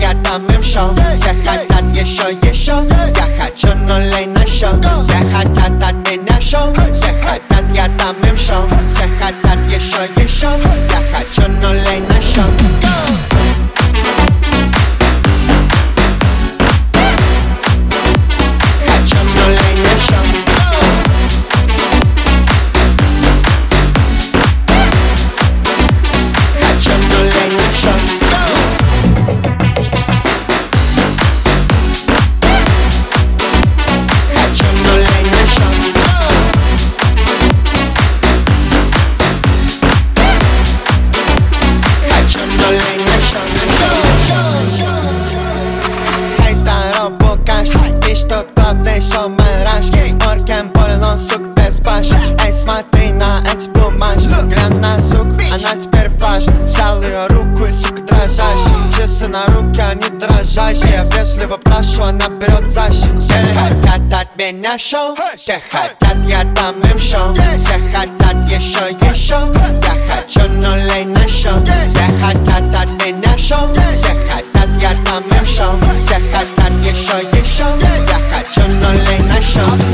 jadam show Jechać nad jesio, jesio Jechać onolejna show Jechać nad admina show Jechać nad jadam show Jechać nad jesio, jesio Jechać onolejna шоумен раш Оркен полно, сук, без баш Эй, смотри на эти бумажки. Глянь на сук, она теперь важна. Взял ее руку и, сука, дрожащая Часы на руке, они дрожащие. Вежливо прошу, она берет за щеку. Все хотят от меня шоу. Все хотят, я дам им шоу. Все хотят yeah show yeah jakaczą, yeah, yeah, na się